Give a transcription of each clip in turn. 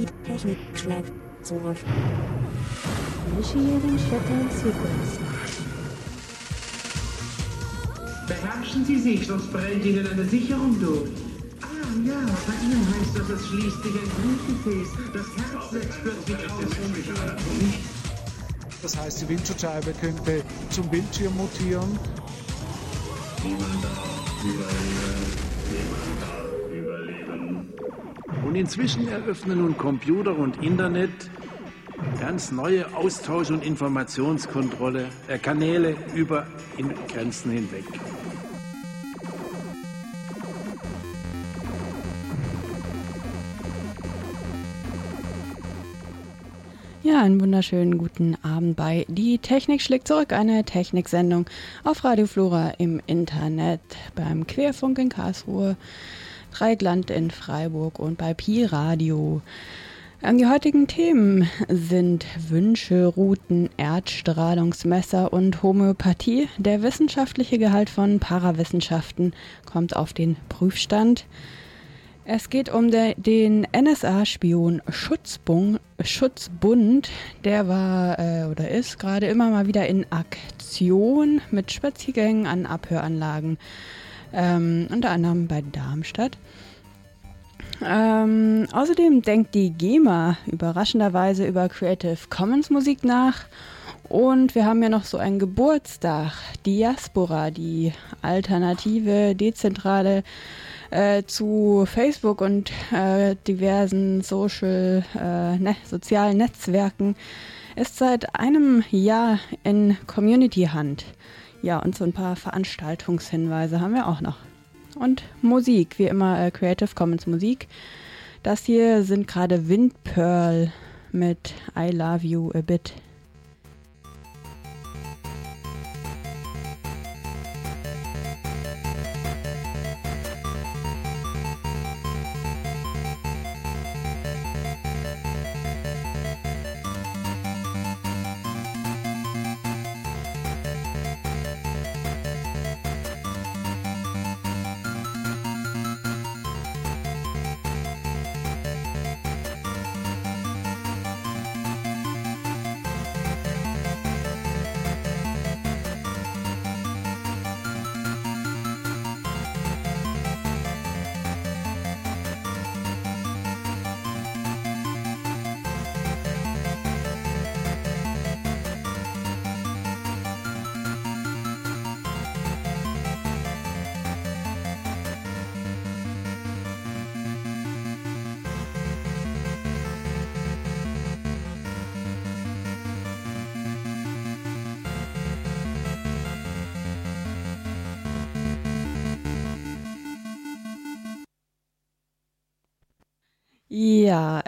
Die Technik schlägt zurück. Initiating Shutdown Sequence. Beherrschen Sie sich, sonst brennt Ihnen eine Sicherung durch. Ah ja, bei Ihnen heißt das, es schließt sich ein Blutgefäß. Das Herz setzt plötzlich aus. Das heißt, die Windschutzscheibe könnte zum Bildschirm mutieren. Niemand darf überleben. Niemand überleben. Und inzwischen eröffnen nun Computer und Internet ganz neue Austausch- und Informationskontrolle äh, Kanäle über in Grenzen hinweg. Ja, einen wunderschönen guten Abend bei Die Technik schlägt zurück, eine Techniksendung auf Radio Flora im Internet, beim Querfunk in Karlsruhe, Dreigland in Freiburg und bei Pi Radio. Ähm, die heutigen Themen sind Wünsche, Routen, Erdstrahlungsmesser und Homöopathie. Der wissenschaftliche Gehalt von Parawissenschaften kommt auf den Prüfstand. Es geht um de, den NSA-Spion Schutzbund, Schutzbund. Der war äh, oder ist gerade immer mal wieder in Aktion mit Spaziergängen an Abhöranlagen, ähm, unter anderem bei Darmstadt. Ähm, außerdem denkt die GEMA überraschenderweise über Creative Commons Musik nach. Und wir haben ja noch so einen Geburtstag, Diaspora, die alternative, dezentrale äh, zu Facebook und äh, diversen Social, äh, ne, sozialen Netzwerken, ist seit einem Jahr in Community Hand. Ja, und so ein paar Veranstaltungshinweise haben wir auch noch. Und Musik, wie immer äh, Creative Commons Musik. Das hier sind gerade Windpearl mit I Love You a Bit.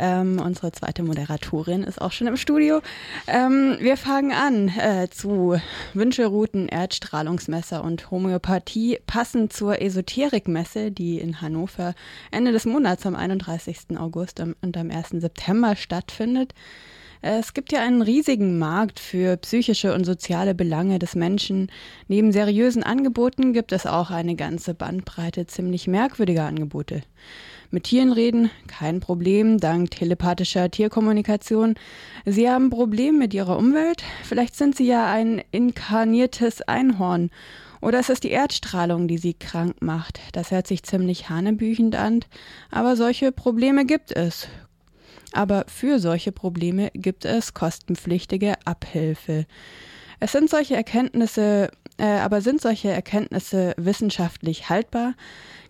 Ähm, unsere zweite Moderatorin ist auch schon im Studio. Ähm, wir fangen an äh, zu Wünscherouten, Erdstrahlungsmesser und Homöopathie, passend zur Esoterikmesse, die in Hannover Ende des Monats am 31. August und am 1. September stattfindet. Es gibt ja einen riesigen Markt für psychische und soziale Belange des Menschen. Neben seriösen Angeboten gibt es auch eine ganze Bandbreite ziemlich merkwürdiger Angebote. Mit Tieren reden, kein Problem, dank telepathischer Tierkommunikation. Sie haben Probleme mit ihrer Umwelt? Vielleicht sind sie ja ein inkarniertes Einhorn. Oder es ist die Erdstrahlung, die sie krank macht. Das hört sich ziemlich hanebüchend an, aber solche Probleme gibt es. Aber für solche Probleme gibt es kostenpflichtige Abhilfe. Es sind solche Erkenntnisse, aber sind solche Erkenntnisse wissenschaftlich haltbar?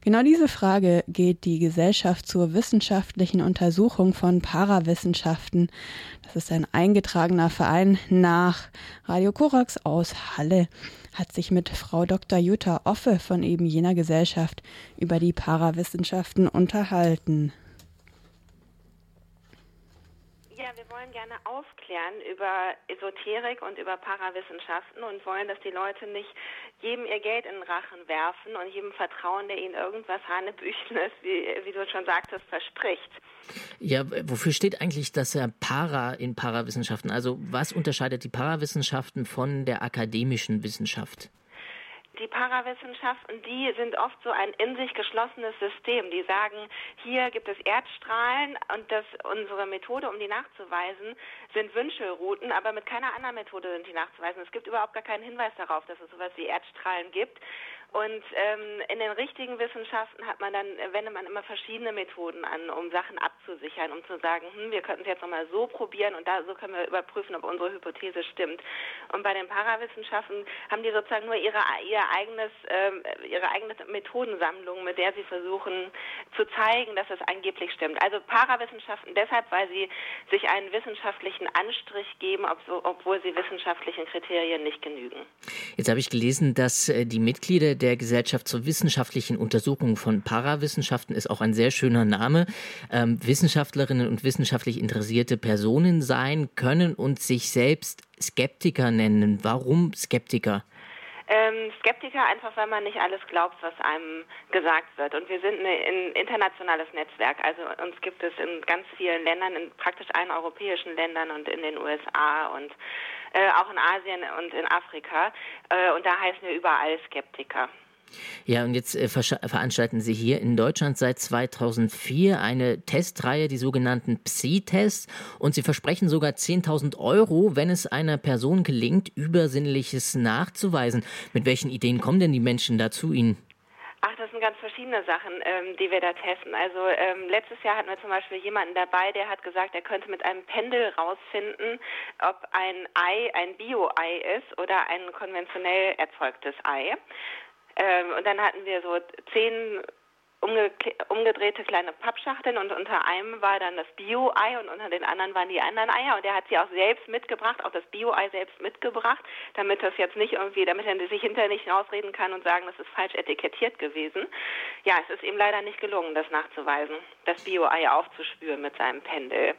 Genau diese Frage geht die Gesellschaft zur wissenschaftlichen Untersuchung von Parawissenschaften. Das ist ein eingetragener Verein nach Radio Korax aus Halle hat sich mit Frau Dr. Jutta Offe von eben jener Gesellschaft über die Parawissenschaften unterhalten. Ja, wir wollen gerne aufklären über Esoterik und über Parawissenschaften und wollen, dass die Leute nicht jedem ihr Geld in den Rachen werfen und jedem vertrauen, der ihnen irgendwas Hanebüchenes, wie, wie du schon sagtest, verspricht. Ja, wofür steht eigentlich das Para in Parawissenschaften? Also was unterscheidet die Parawissenschaften von der akademischen Wissenschaft? Die Parawissenschaften, die sind oft so ein in sich geschlossenes System. Die sagen, hier gibt es Erdstrahlen und das, unsere Methode, um die nachzuweisen, sind Wünschelrouten, aber mit keiner anderen Methode sind die nachzuweisen. Es gibt überhaupt gar keinen Hinweis darauf, dass es sowas wie Erdstrahlen gibt. Und ähm, in den richtigen Wissenschaften hat man dann, wendet man immer verschiedene Methoden an, um Sachen abzusichern, um zu sagen, hm, wir könnten es jetzt nochmal so probieren und da so können wir überprüfen, ob unsere Hypothese stimmt. Und bei den Parawissenschaften haben die sozusagen nur ihre ihr eigenes, ähm, ihre eigene Methodensammlung, mit der sie versuchen zu zeigen, dass es angeblich stimmt. Also Parawissenschaften deshalb, weil sie sich einen wissenschaftlichen Anstrich geben, obwohl sie wissenschaftlichen Kriterien nicht genügen. Jetzt habe ich gelesen, dass äh, die Mitglieder der Gesellschaft zur wissenschaftlichen Untersuchung von Parawissenschaften ist auch ein sehr schöner Name. Ähm, Wissenschaftlerinnen und wissenschaftlich interessierte Personen sein können und sich selbst Skeptiker nennen. Warum Skeptiker? Ähm, Skeptiker einfach, weil man nicht alles glaubt, was einem gesagt wird. Und wir sind ein internationales Netzwerk. Also uns gibt es in ganz vielen Ländern, in praktisch allen europäischen Ländern und in den USA und äh, auch in Asien und in Afrika. Äh, und da heißen wir überall Skeptiker. Ja, und jetzt äh, veranstalten Sie hier in Deutschland seit 2004 eine Testreihe, die sogenannten Psi-Tests. Und Sie versprechen sogar 10.000 Euro, wenn es einer Person gelingt, Übersinnliches nachzuweisen. Mit welchen Ideen kommen denn die Menschen da zu Ihnen? Ach, das sind ganz verschiedene Sachen, ähm, die wir da testen. Also ähm, letztes Jahr hatten wir zum Beispiel jemanden dabei, der hat gesagt, er könnte mit einem Pendel rausfinden, ob ein Ei ein Bio-Ei ist oder ein konventionell erzeugtes Ei. Ähm, und dann hatten wir so zehn umge umgedrehte kleine Pappschachteln und unter einem war dann das Bio-Ei und unter den anderen waren die anderen Eier und er hat sie auch selbst mitgebracht, auch das Bio-Ei selbst mitgebracht, damit das jetzt nicht irgendwie, damit er sich hinterher nicht rausreden kann und sagen, das ist falsch etikettiert gewesen. Ja, es ist ihm leider nicht gelungen, das nachzuweisen, das Bio-Ei aufzuspüren mit seinem Pendel.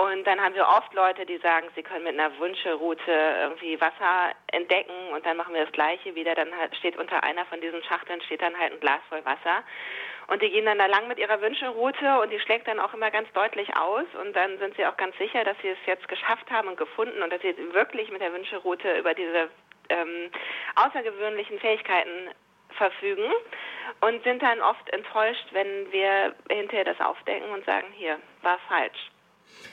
Und dann haben wir oft Leute, die sagen, sie können mit einer Wunschelroute irgendwie Wasser entdecken und dann machen wir das Gleiche wieder. Dann steht unter einer von diesen Schachteln steht dann halt ein Glas voll Wasser. Und die gehen dann da lang mit ihrer Wünschelroute und die schlägt dann auch immer ganz deutlich aus und dann sind sie auch ganz sicher, dass sie es jetzt geschafft haben und gefunden und dass sie wirklich mit der Wünschelroute über diese ähm, außergewöhnlichen Fähigkeiten verfügen und sind dann oft enttäuscht, wenn wir hinterher das aufdecken und sagen, hier, war falsch.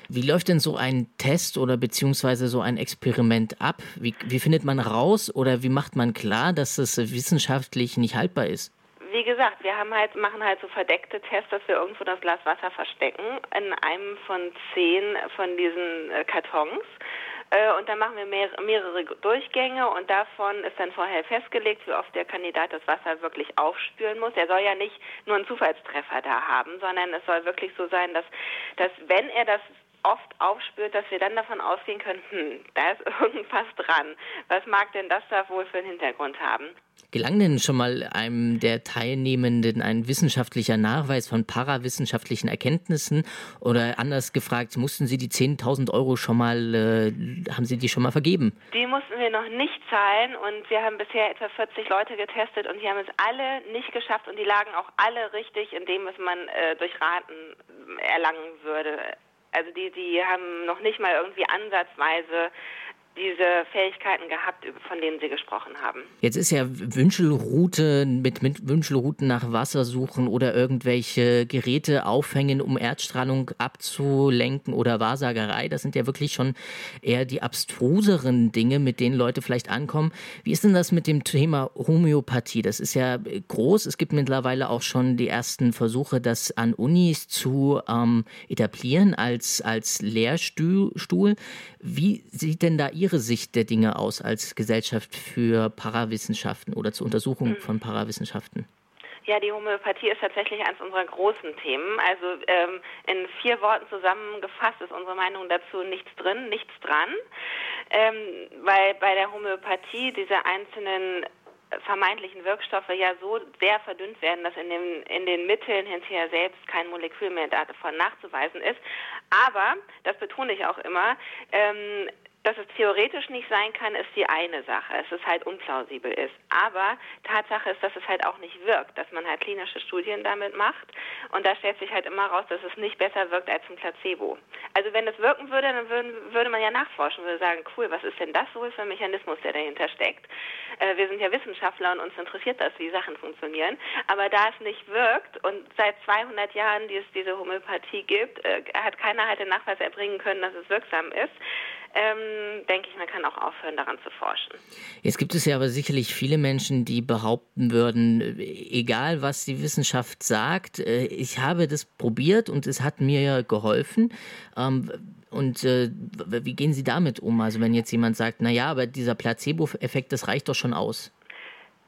Wie läuft denn so ein Test oder beziehungsweise so ein Experiment ab? Wie, wie findet man raus oder wie macht man klar, dass es wissenschaftlich nicht haltbar ist? Gesagt, wir haben halt, machen halt so verdeckte Tests, dass wir irgendwo das Glas Wasser verstecken in einem von zehn von diesen äh, Kartons. Äh, und dann machen wir mehrere Durchgänge und davon ist dann vorher festgelegt, wie oft der Kandidat das Wasser wirklich aufspüren muss. Er soll ja nicht nur einen Zufallstreffer da haben, sondern es soll wirklich so sein, dass, dass wenn er das oft aufspürt, dass wir dann davon ausgehen können, hm, da ist irgendwas dran. Was mag denn das da wohl für einen Hintergrund haben? Gelang denn schon mal einem der Teilnehmenden ein wissenschaftlicher Nachweis von parawissenschaftlichen Erkenntnissen? Oder anders gefragt, mussten Sie die 10.000 Euro schon mal, äh, haben Sie die schon mal vergeben? Die mussten wir noch nicht zahlen und wir haben bisher etwa 40 Leute getestet und die haben es alle nicht geschafft und die lagen auch alle richtig in dem, was man äh, durch Raten erlangen würde. Also die, die haben noch nicht mal irgendwie ansatzweise diese Fähigkeiten gehabt, von denen Sie gesprochen haben. Jetzt ist ja Wünschelroute mit, mit Wünschelrouten nach Wasser suchen oder irgendwelche Geräte aufhängen, um Erdstrahlung abzulenken oder Wahrsagerei. Das sind ja wirklich schon eher die abstruseren Dinge, mit denen Leute vielleicht ankommen. Wie ist denn das mit dem Thema Homöopathie? Das ist ja groß. Es gibt mittlerweile auch schon die ersten Versuche, das an Unis zu ähm, etablieren als, als Lehrstuhl. Wie sieht denn da Ihr Ihre Sicht der Dinge aus als Gesellschaft für Parawissenschaften oder zur Untersuchung mhm. von Parawissenschaften? Ja, die Homöopathie ist tatsächlich eines unserer großen Themen. Also ähm, in vier Worten zusammengefasst ist unsere Meinung dazu nichts drin, nichts dran. Ähm, weil bei der Homöopathie diese einzelnen vermeintlichen Wirkstoffe ja so sehr verdünnt werden, dass in, dem, in den Mitteln hinterher selbst kein Molekül mehr davon nachzuweisen ist. Aber, das betone ich auch immer, ähm, dass es theoretisch nicht sein kann, ist die eine Sache. Es ist halt unplausibel ist. Aber Tatsache ist, dass es halt auch nicht wirkt, dass man halt klinische Studien damit macht. Und da stellt sich halt immer raus, dass es nicht besser wirkt als ein Placebo. Also wenn es wirken würde, dann würden, würde man ja nachforschen, würde sagen, cool, was ist denn das wohl für ein Mechanismus, der dahinter steckt? Äh, wir sind ja Wissenschaftler und uns interessiert das, wie Sachen funktionieren. Aber da es nicht wirkt und seit 200 Jahren, die es diese Homöopathie gibt, äh, hat keiner halt den Nachweis erbringen können, dass es wirksam ist, ähm, denke ich, man kann auch aufhören, daran zu forschen. Jetzt gibt es ja aber sicherlich viele Menschen, die behaupten würden, egal was die Wissenschaft sagt, äh, ich habe das probiert und es hat mir geholfen. Ähm, und äh, wie gehen Sie damit um? Also wenn jetzt jemand sagt, na ja, aber dieser Placebo-Effekt, das reicht doch schon aus.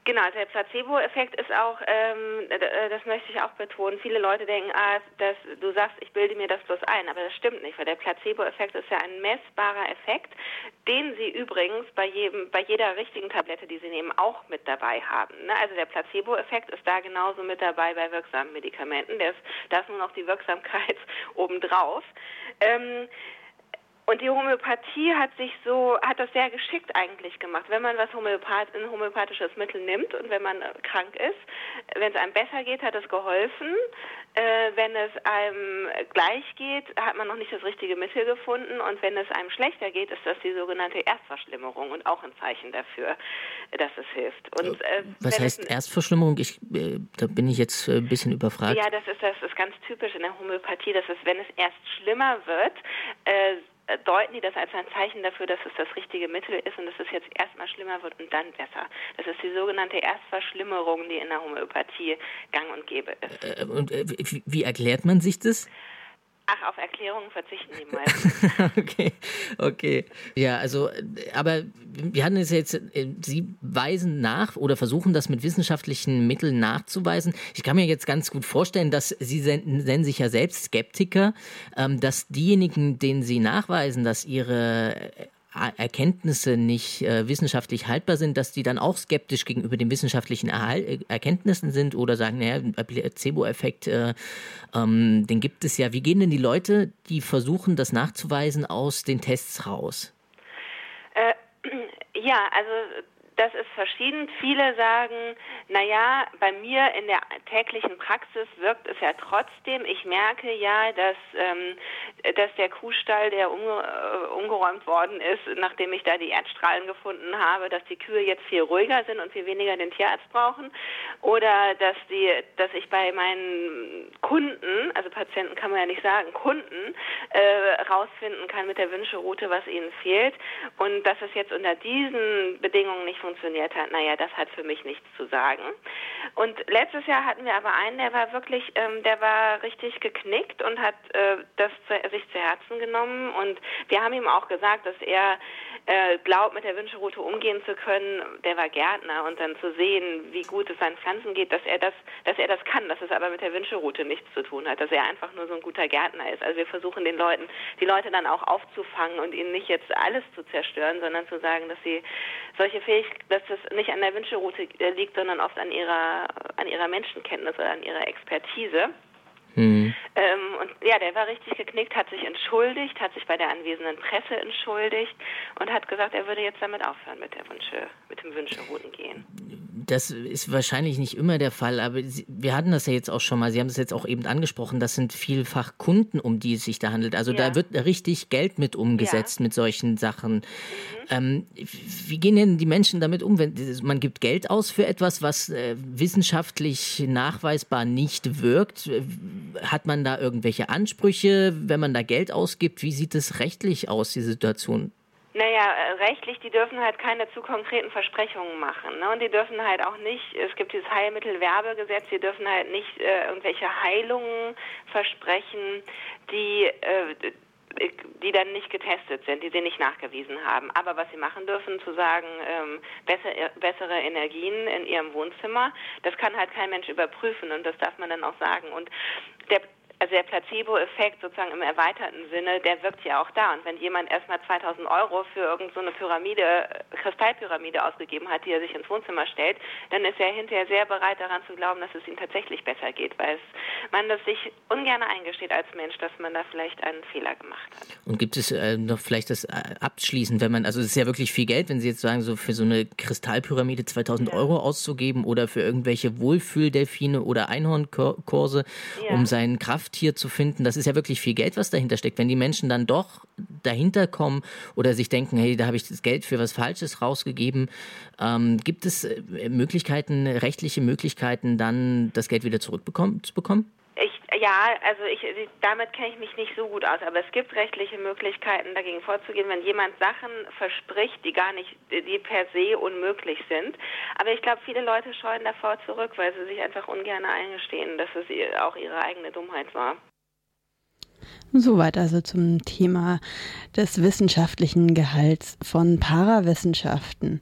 Genau, also der Placebo-Effekt ist auch, ähm, äh, das möchte ich auch betonen, viele Leute denken, ah, dass du sagst, ich bilde mir das bloß ein, aber das stimmt nicht, weil der Placebo-Effekt ist ja ein messbarer Effekt, den sie übrigens bei jedem, bei jeder richtigen Tablette, die sie nehmen, auch mit dabei haben. Ne? Also der Placebo-Effekt ist da genauso mit dabei bei wirksamen Medikamenten, da ist nur noch die Wirksamkeit obendrauf. Ähm, und die Homöopathie hat sich so, hat das sehr geschickt eigentlich gemacht. Wenn man was Homöopath, ein homöopathisches Mittel nimmt und wenn man äh, krank ist, wenn es einem besser geht, hat es geholfen. Äh, wenn es einem gleich geht, hat man noch nicht das richtige Mittel gefunden. Und wenn es einem schlechter geht, ist das die sogenannte Erstverschlimmerung und auch ein Zeichen dafür, dass es hilft. Und, äh, was heißt Erstverschlimmerung? Ich, äh, da bin ich jetzt ein bisschen überfragt. Ja, das ist, das ist ganz typisch in der Homöopathie, dass es, wenn es erst schlimmer wird, äh, deuten die das als ein Zeichen dafür, dass es das richtige Mittel ist und dass es jetzt erstmal schlimmer wird und dann besser. Das ist die sogenannte Erstverschlimmerung, die in der Homöopathie gang und gäbe ist. Äh, und äh, wie erklärt man sich das? Ach, auf Erklärungen verzichten die meisten. okay, okay. Ja, also, aber wir hatten es jetzt, äh, Sie weisen nach oder versuchen das mit wissenschaftlichen Mitteln nachzuweisen. Ich kann mir jetzt ganz gut vorstellen, dass Sie nennen sich ja selbst Skeptiker, ähm, dass diejenigen, denen Sie nachweisen, dass ihre Erkenntnisse nicht äh, wissenschaftlich haltbar sind, dass die dann auch skeptisch gegenüber den wissenschaftlichen Erhal äh, Erkenntnissen sind oder sagen, naja, Placebo-Effekt, äh, ähm, den gibt es ja. Wie gehen denn die Leute, die versuchen, das nachzuweisen, aus den Tests raus? Äh, ja, also das ist verschieden. Viele sagen, naja, bei mir in der täglichen Praxis wirkt es ja trotzdem. Ich merke ja, dass, ähm, dass der Kuhstall, der umge äh, umgeräumt worden ist, nachdem ich da die Erdstrahlen gefunden habe, dass die Kühe jetzt viel ruhiger sind und viel weniger den Tierarzt brauchen. Oder dass, die, dass ich bei meinen Kunden, also Patienten kann man ja nicht sagen, Kunden, äh, rausfinden kann mit der Wünscheroute, was ihnen fehlt. Und dass es jetzt unter diesen Bedingungen nicht funktioniert funktioniert hat, naja, das hat für mich nichts zu sagen. Und letztes Jahr hatten wir aber einen, der war wirklich, ähm, der war richtig geknickt und hat äh, das zu, sich zu Herzen genommen. Und wir haben ihm auch gesagt, dass er äh, glaubt, mit der Wünscheroute umgehen zu können. Der war Gärtner und dann zu sehen, wie gut es seinen Pflanzen geht, dass er das, dass er das kann, dass es aber mit der Wünscheroute nichts zu tun hat, dass er einfach nur so ein guter Gärtner ist. Also wir versuchen den Leuten, die Leute dann auch aufzufangen und ihnen nicht jetzt alles zu zerstören, sondern zu sagen, dass sie solche Fähigkeiten, dass das nicht an der Wünscheroute äh, liegt, sondern oft an ihrer, an ihrer Menschenkenntnis oder an ihrer Expertise. Mhm. Ähm, und ja, der war richtig geknickt, hat sich entschuldigt, hat sich bei der anwesenden Presse entschuldigt und hat gesagt, er würde jetzt damit aufhören mit der Wünsche, mit dem Wünscherouten gehen. Das ist wahrscheinlich nicht immer der Fall, aber wir hatten das ja jetzt auch schon mal. Sie haben es jetzt auch eben angesprochen. Das sind vielfach Kunden, um die es sich da handelt. Also ja. da wird richtig Geld mit umgesetzt ja. mit solchen Sachen. Mhm. Ähm, wie gehen denn die Menschen damit um, wenn man gibt Geld aus für etwas, was äh, wissenschaftlich nachweisbar nicht wirkt? Hat man da irgendwelche Ansprüche, wenn man da Geld ausgibt? Wie sieht es rechtlich aus, die Situation? Naja, äh, rechtlich, die dürfen halt keine zu konkreten Versprechungen machen. Ne? Und die dürfen halt auch nicht, es gibt dieses Heilmittelwerbegesetz, die dürfen halt nicht äh, irgendwelche Heilungen versprechen, die, äh, die dann nicht getestet sind, die sie nicht nachgewiesen haben. Aber was sie machen dürfen, zu sagen, ähm, besser, bessere Energien in ihrem Wohnzimmer, das kann halt kein Mensch überprüfen und das darf man dann auch sagen. Und der also der Placebo-Effekt sozusagen im erweiterten Sinne, der wirkt ja auch da. Und wenn jemand erstmal 2000 Euro für irgendeine so Pyramide, Kristallpyramide ausgegeben hat, die er sich ins Wohnzimmer stellt, dann ist er hinterher sehr bereit daran zu glauben, dass es ihm tatsächlich besser geht, weil es, man das sich ungern eingesteht als Mensch, dass man da vielleicht einen Fehler gemacht hat. Und gibt es äh, noch vielleicht das äh, abschließend, wenn man, also es ist ja wirklich viel Geld, wenn Sie jetzt sagen, so für so eine Kristallpyramide 2000 ja. Euro auszugeben oder für irgendwelche Wohlfühldelfine oder Einhornkurse, ja. um seinen Krafttier zu finden, das ist ja wirklich viel Geld, was dahinter steckt. Wenn die Menschen dann doch dahinter kommen oder sich denken, hey, da habe ich das Geld für was Falsches rausgegeben, ähm, gibt es äh, Möglichkeiten, rechtliche Möglichkeiten, dann das Geld wieder zurückzubekommen? Ich, ja, also ich, damit kenne ich mich nicht so gut aus, aber es gibt rechtliche Möglichkeiten, dagegen vorzugehen, wenn jemand Sachen verspricht, die gar nicht, die per se unmöglich sind. Aber ich glaube, viele Leute scheuen davor zurück, weil sie sich einfach ungern eingestehen, dass es auch ihre eigene Dummheit war. Soweit also zum Thema des wissenschaftlichen Gehalts von Parawissenschaften.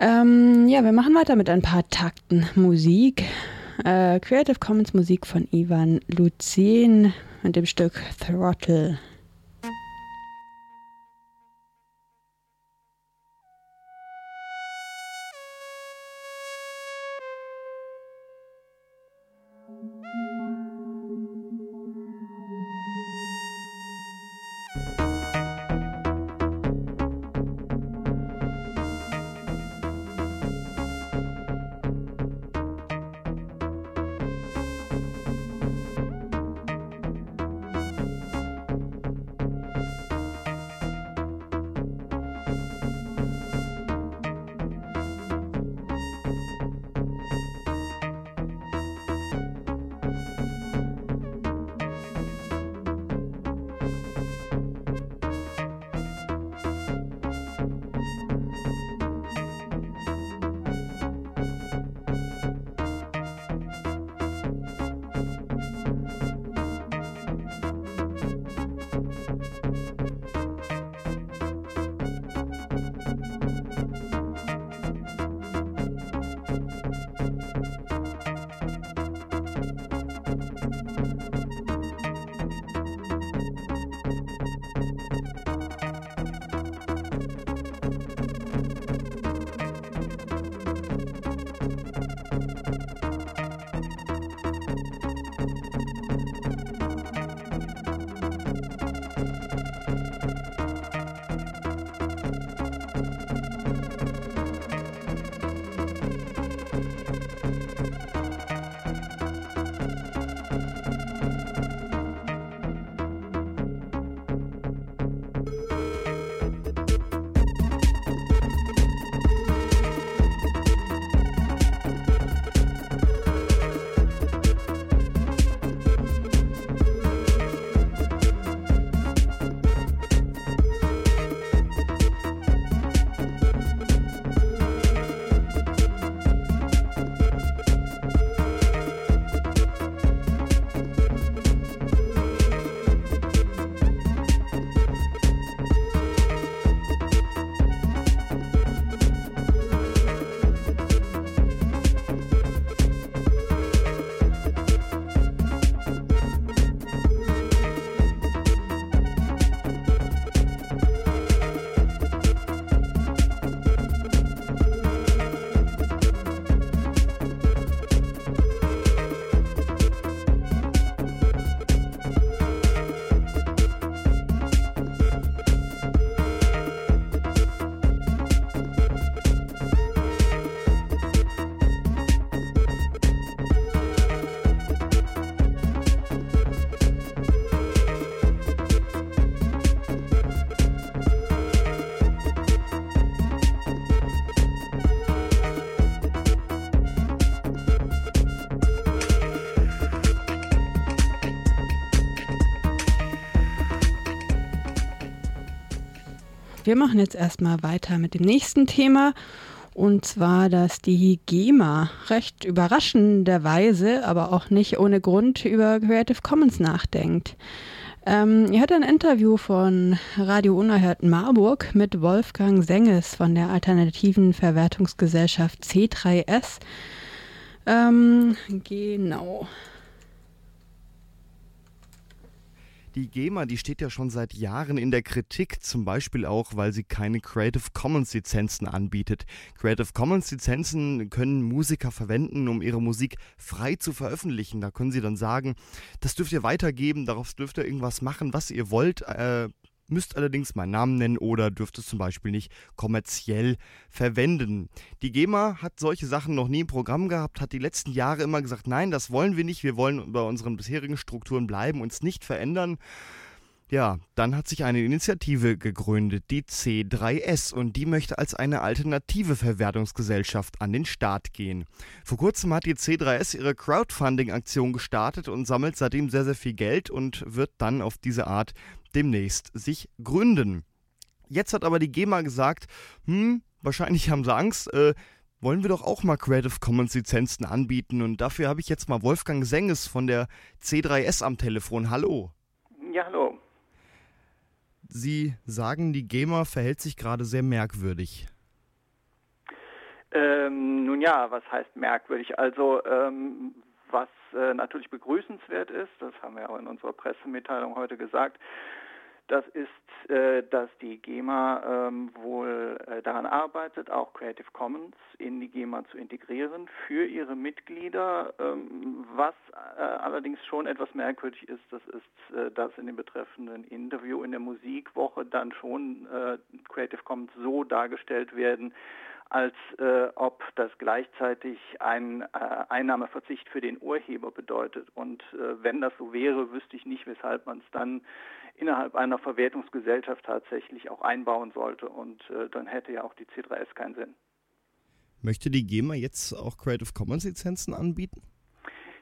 Ähm, ja, wir machen weiter mit ein paar Takten Musik. Äh, Creative Commons Musik von Ivan Luzin mit dem Stück Throttle. Wir machen jetzt erstmal weiter mit dem nächsten Thema. Und zwar, dass die GEMA recht überraschenderweise, aber auch nicht ohne Grund über Creative Commons nachdenkt. Ähm, ihr hattet ein Interview von Radio Unerhört Marburg mit Wolfgang Senges von der alternativen Verwertungsgesellschaft C3S. Ähm, genau. Die GEMA, die steht ja schon seit Jahren in der Kritik, zum Beispiel auch, weil sie keine Creative Commons Lizenzen anbietet. Creative Commons Lizenzen können Musiker verwenden, um ihre Musik frei zu veröffentlichen. Da können sie dann sagen, das dürft ihr weitergeben, darauf dürft ihr irgendwas machen, was ihr wollt. Äh, müsst allerdings meinen Namen nennen oder dürft es zum Beispiel nicht kommerziell verwenden. Die GEMA hat solche Sachen noch nie im Programm gehabt, hat die letzten Jahre immer gesagt, nein, das wollen wir nicht, wir wollen bei unseren bisherigen Strukturen bleiben, uns nicht verändern. Ja, dann hat sich eine Initiative gegründet, die C3S, und die möchte als eine alternative Verwertungsgesellschaft an den Start gehen. Vor kurzem hat die C3S ihre Crowdfunding-Aktion gestartet und sammelt seitdem sehr, sehr viel Geld und wird dann auf diese Art demnächst sich gründen. Jetzt hat aber die GEMA gesagt, hm, wahrscheinlich haben sie Angst, äh, wollen wir doch auch mal Creative Commons Lizenzen anbieten und dafür habe ich jetzt mal Wolfgang Senges von der C3S am Telefon. Hallo. Sie sagen, die GEMA verhält sich gerade sehr merkwürdig. Ähm, nun ja, was heißt merkwürdig? Also ähm, was äh, natürlich begrüßenswert ist, das haben wir auch in unserer Pressemitteilung heute gesagt, das ist, äh, dass die GEMA ähm, wohl äh, daran arbeitet, auch Creative Commons in die GEMA zu integrieren für ihre Mitglieder. Ähm, was äh, allerdings schon etwas merkwürdig ist, das ist, äh, dass in dem betreffenden Interview in der Musikwoche dann schon äh, Creative Commons so dargestellt werden, als äh, ob das gleichzeitig ein äh, Einnahmeverzicht für den Urheber bedeutet. Und äh, wenn das so wäre, wüsste ich nicht, weshalb man es dann innerhalb einer Verwertungsgesellschaft tatsächlich auch einbauen sollte. Und äh, dann hätte ja auch die C3S keinen Sinn. Möchte die GEMA jetzt auch Creative Commons Lizenzen anbieten?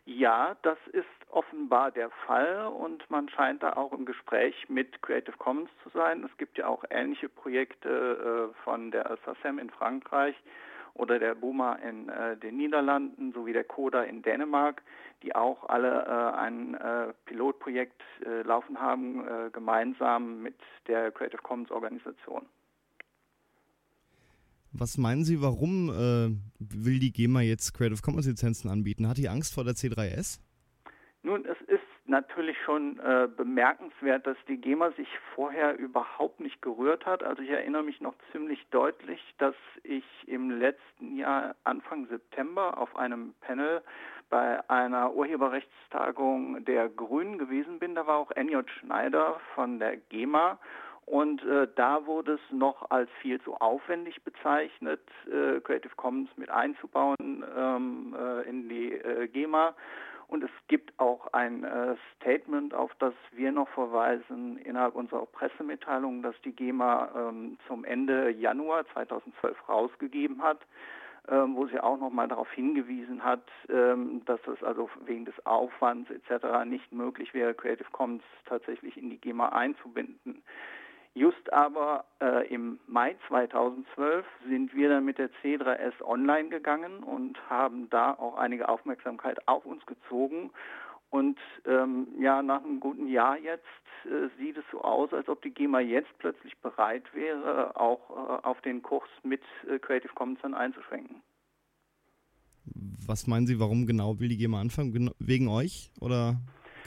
Ja, das ist offenbar der Fall und man scheint da auch im Gespräch mit Creative Commons zu sein. Es gibt ja auch ähnliche Projekte äh, von der SACEM in Frankreich oder der Buma in äh, den Niederlanden sowie der Coda in Dänemark, die auch alle äh, ein äh, Pilotprojekt äh, laufen haben, äh, gemeinsam mit der Creative Commons Organisation. Was meinen Sie, warum äh, will die GEMA jetzt Creative Commons Lizenzen anbieten? Hat die Angst vor der C3S? Nun, es ist natürlich schon äh, bemerkenswert, dass die GEMA sich vorher überhaupt nicht gerührt hat. Also ich erinnere mich noch ziemlich deutlich, dass ich im letzten Jahr Anfang September auf einem Panel bei einer Urheberrechtstagung der Grünen gewesen bin. Da war auch Enjot Schneider von der GEMA und äh, da wurde es noch als viel zu aufwendig bezeichnet, äh, Creative Commons mit einzubauen ähm, äh, in die äh, GEMA. Und es gibt auch ein äh, Statement, auf das wir noch verweisen innerhalb unserer Pressemitteilung, das die GEMA ähm, zum Ende Januar 2012 rausgegeben hat, wo sie auch nochmal darauf hingewiesen hat, ähm, dass es also wegen des Aufwands etc. nicht möglich wäre, Creative Commons tatsächlich in die GEMA einzubinden. Just aber äh, im Mai 2012 sind wir dann mit der C3S online gegangen und haben da auch einige Aufmerksamkeit auf uns gezogen. Und ähm, ja, nach einem guten Jahr jetzt äh, sieht es so aus, als ob die GEMA jetzt plötzlich bereit wäre, auch äh, auf den Kurs mit äh, Creative Commons dann einzuschwenken. Was meinen Sie, warum genau will die GEMA anfangen? Wegen euch? Oder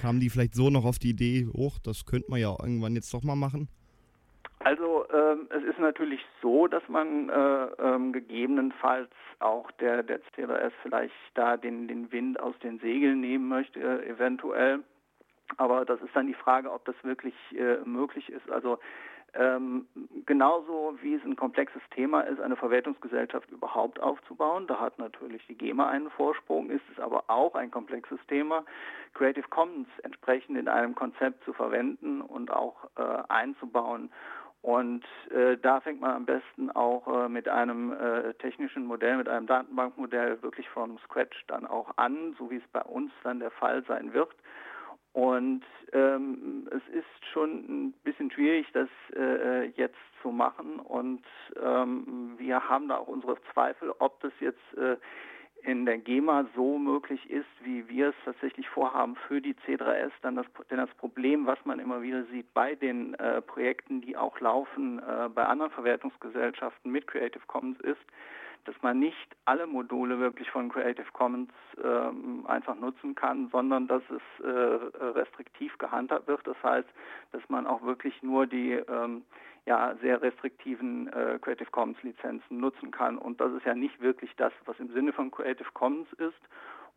kamen die vielleicht so noch auf die Idee, hoch, das könnte man ja irgendwann jetzt doch mal machen? Es ist natürlich so, dass man äh, ähm, gegebenenfalls auch der, der CRS vielleicht da den, den Wind aus den Segeln nehmen möchte, äh, eventuell. Aber das ist dann die Frage, ob das wirklich äh, möglich ist. Also ähm, genauso wie es ein komplexes Thema ist, eine Verwertungsgesellschaft überhaupt aufzubauen, da hat natürlich die GEMA einen Vorsprung, ist es aber auch ein komplexes Thema, Creative Commons entsprechend in einem Konzept zu verwenden und auch äh, einzubauen. Und äh, da fängt man am besten auch äh, mit einem äh, technischen Modell, mit einem Datenbankmodell wirklich von Scratch dann auch an, so wie es bei uns dann der Fall sein wird. Und ähm, es ist schon ein bisschen schwierig, das äh, jetzt zu machen. Und ähm, wir haben da auch unsere Zweifel, ob das jetzt äh, in der GEMA so möglich ist, wie wir es tatsächlich vorhaben für die C3S, dann das, denn das Problem, was man immer wieder sieht bei den äh, Projekten, die auch laufen äh, bei anderen Verwertungsgesellschaften mit Creative Commons ist, dass man nicht alle Module wirklich von Creative Commons ähm, einfach nutzen kann, sondern dass es äh, restriktiv gehandhabt wird. Das heißt, dass man auch wirklich nur die ähm, ja, sehr restriktiven äh, Creative Commons Lizenzen nutzen kann. Und das ist ja nicht wirklich das, was im Sinne von Creative Commons ist.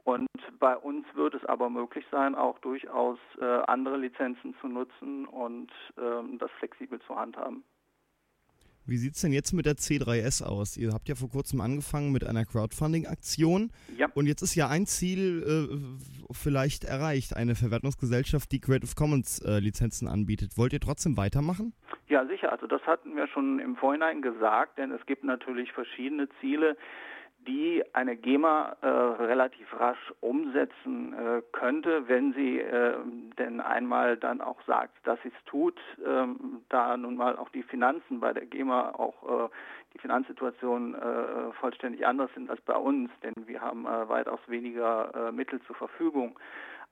Und bei uns wird es aber möglich sein, auch durchaus äh, andere Lizenzen zu nutzen und ähm, das flexibel zu handhaben. Wie sieht es denn jetzt mit der C3S aus? Ihr habt ja vor kurzem angefangen mit einer Crowdfunding-Aktion. Ja. Und jetzt ist ja ein Ziel äh, vielleicht erreicht, eine Verwertungsgesellschaft, die Creative Commons äh, Lizenzen anbietet. Wollt ihr trotzdem weitermachen? Ja, sicher. Also das hatten wir schon im Vorhinein gesagt, denn es gibt natürlich verschiedene Ziele die eine GEMA äh, relativ rasch umsetzen äh, könnte, wenn sie äh, denn einmal dann auch sagt, dass sie es tut, ähm, da nun mal auch die Finanzen bei der GEMA auch äh, die Finanzsituation äh, vollständig anders sind als bei uns, denn wir haben äh, weitaus weniger Mittel zur Verfügung.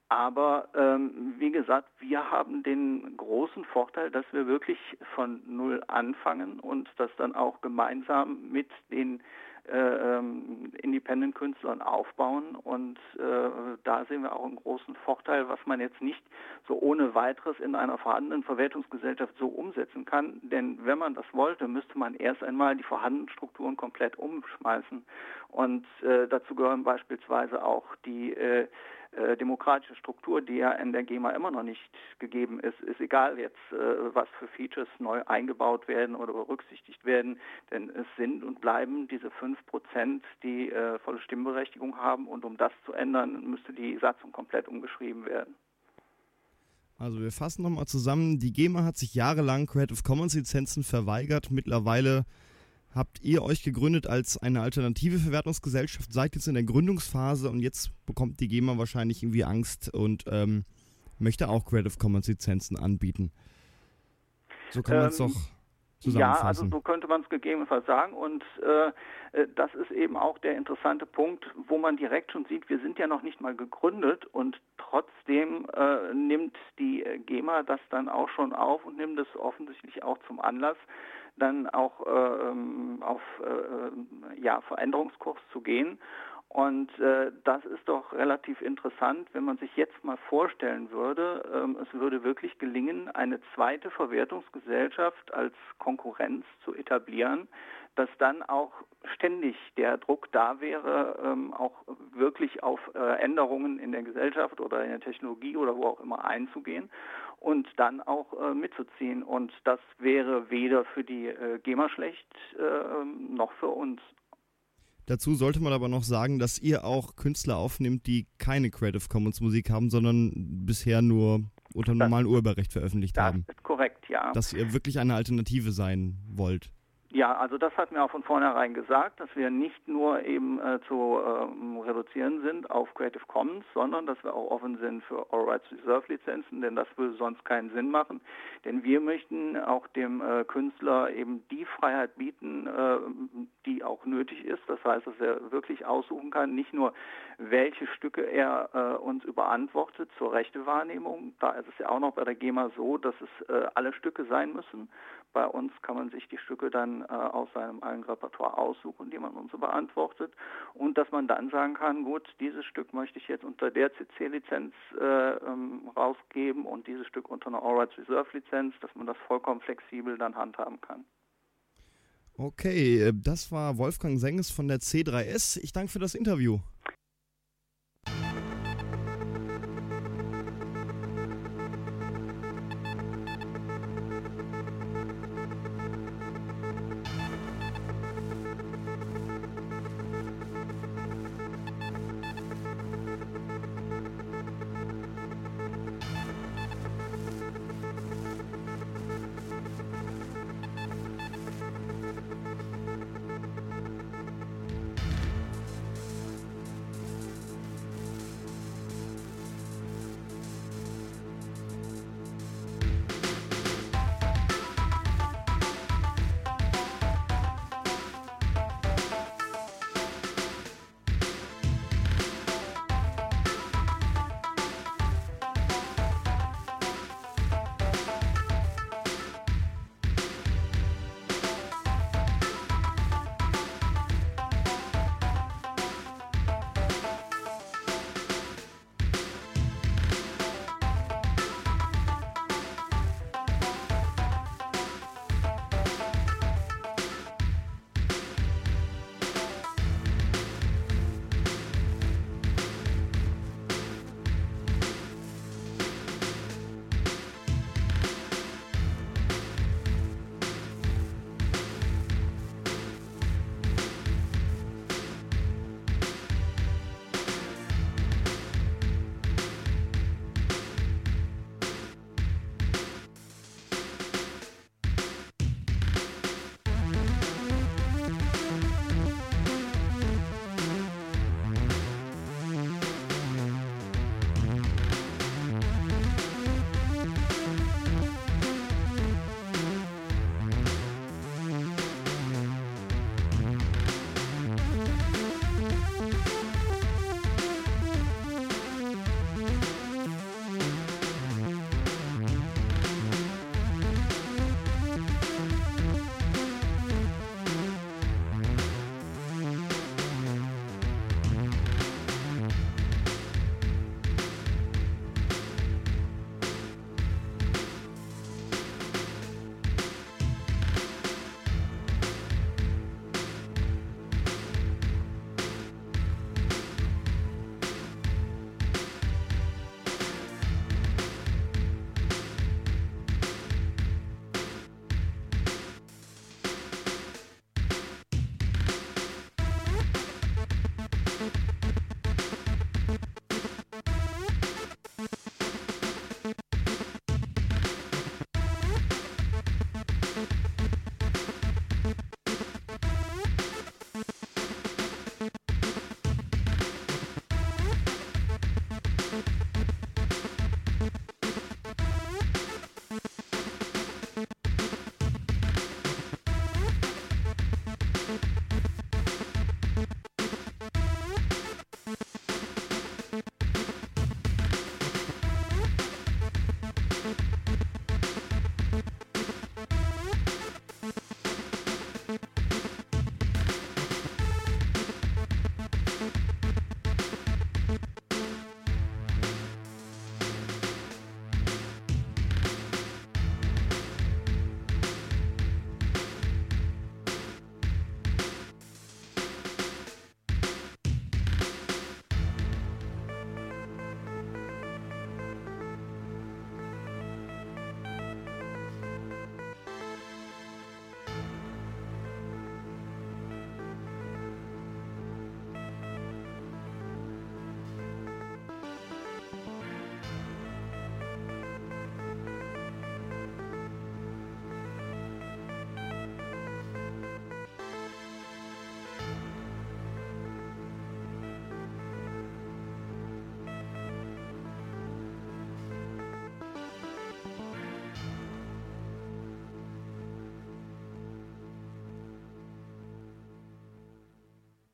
Aber ähm, wie gesagt, wir haben den großen Vorteil, dass wir wirklich von Null anfangen und das dann auch gemeinsam mit den ähm, Independent-Künstlern aufbauen. Und äh, da sehen wir auch einen großen Vorteil, was man jetzt nicht so ohne weiteres in einer vorhandenen Verwertungsgesellschaft so umsetzen kann. Denn wenn man das wollte, müsste man erst einmal die vorhandenen Strukturen komplett umschmeißen. Und äh, dazu gehören beispielsweise auch die äh, äh, demokratische Struktur, die ja in der GEMA immer noch nicht gegeben ist, ist egal jetzt, äh, was für Features neu eingebaut werden oder berücksichtigt werden, denn es sind und bleiben diese fünf Prozent, die äh, volle Stimmberechtigung haben und um das zu ändern, müsste die Satzung komplett umgeschrieben werden. Also wir fassen nochmal zusammen, die GEMA hat sich jahrelang Creative Commons Lizenzen verweigert, mittlerweile habt ihr euch gegründet als eine alternative Verwertungsgesellschaft, seid jetzt in der Gründungsphase und jetzt bekommt die GEMA wahrscheinlich irgendwie Angst und ähm, möchte auch Creative Commons Lizenzen anbieten. So kann man es ähm, doch zusammenfassen. Ja, also so könnte man es gegebenenfalls sagen und äh, äh, das ist eben auch der interessante Punkt, wo man direkt schon sieht, wir sind ja noch nicht mal gegründet und trotzdem äh, nimmt die GEMA das dann auch schon auf und nimmt es offensichtlich auch zum Anlass, dann auch äh, ähm, auf äh, ja, Veränderungskurs zu gehen. Und äh, das ist doch relativ interessant, wenn man sich jetzt mal vorstellen würde, ähm, es würde wirklich gelingen, eine zweite Verwertungsgesellschaft als Konkurrenz zu etablieren, dass dann auch ständig der Druck da wäre, ähm, auch wirklich auf äh, Änderungen in der Gesellschaft oder in der Technologie oder wo auch immer einzugehen und dann auch äh, mitzuziehen. Und das wäre weder für die äh, GEMA schlecht äh, noch für uns. Dazu sollte man aber noch sagen, dass ihr auch Künstler aufnimmt, die keine Creative Commons Musik haben, sondern bisher nur unter normalen Urheberrecht veröffentlicht das haben. Das ist korrekt, ja. Dass ihr wirklich eine Alternative sein wollt. Ja, also das hatten wir auch von vornherein gesagt, dass wir nicht nur eben äh, zu ähm, reduzieren sind auf Creative Commons, sondern dass wir auch offen sind für All Rights Reserve Lizenzen, denn das würde sonst keinen Sinn machen. Denn wir möchten auch dem äh, Künstler eben die Freiheit bieten, äh, die auch nötig ist. Das heißt, dass er wirklich aussuchen kann, nicht nur welche Stücke er äh, uns überantwortet zur Rechtewahrnehmung. Da ist es ja auch noch bei der GEMA so, dass es äh, alle Stücke sein müssen. Bei uns kann man sich die Stücke dann äh, aus seinem eigenen Repertoire aussuchen, die man uns so beantwortet. Und dass man dann sagen kann, gut, dieses Stück möchte ich jetzt unter der CC-Lizenz äh, ähm, rausgeben und dieses Stück unter einer All Rights Reserve-Lizenz, dass man das vollkommen flexibel dann handhaben kann. Okay, äh, das war Wolfgang Senges von der C3S. Ich danke für das Interview.